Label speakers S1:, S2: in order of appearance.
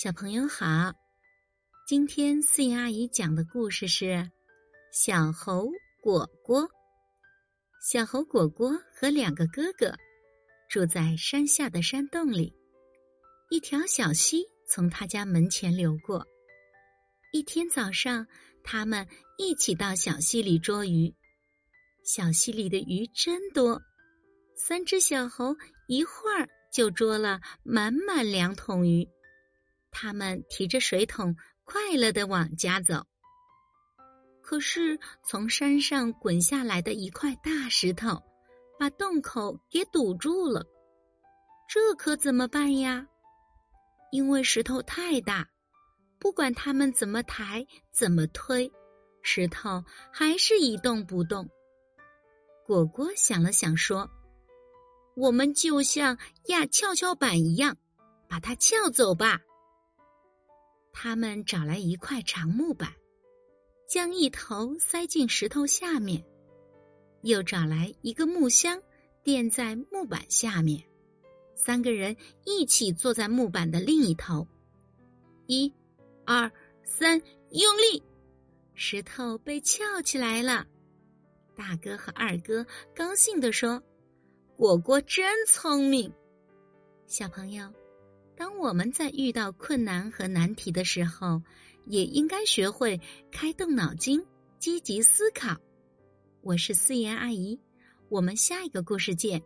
S1: 小朋友好，今天四言阿姨讲的故事是《小猴果果》。小猴果果和两个哥哥住在山下的山洞里，一条小溪从他家门前流过。一天早上，他们一起到小溪里捉鱼。小溪里的鱼真多，三只小猴一会儿就捉了满满两桶鱼。他们提着水桶，快乐的往家走。可是，从山上滚下来的一块大石头，把洞口给堵住了。这可怎么办呀？因为石头太大，不管他们怎么抬、怎么推，石头还是一动不动。果果想了想，说：“我们就像压跷跷板一样，把它撬走吧。”他们找来一块长木板，将一头塞进石头下面，又找来一个木箱垫在木板下面，三个人一起坐在木板的另一头。一、二、三，用力！石头被翘起来了。大哥和二哥高兴地说：“果果真聪明。”小朋友。当我们在遇到困难和难题的时候，也应该学会开动脑筋，积极思考。我是思妍阿姨，我们下一个故事见。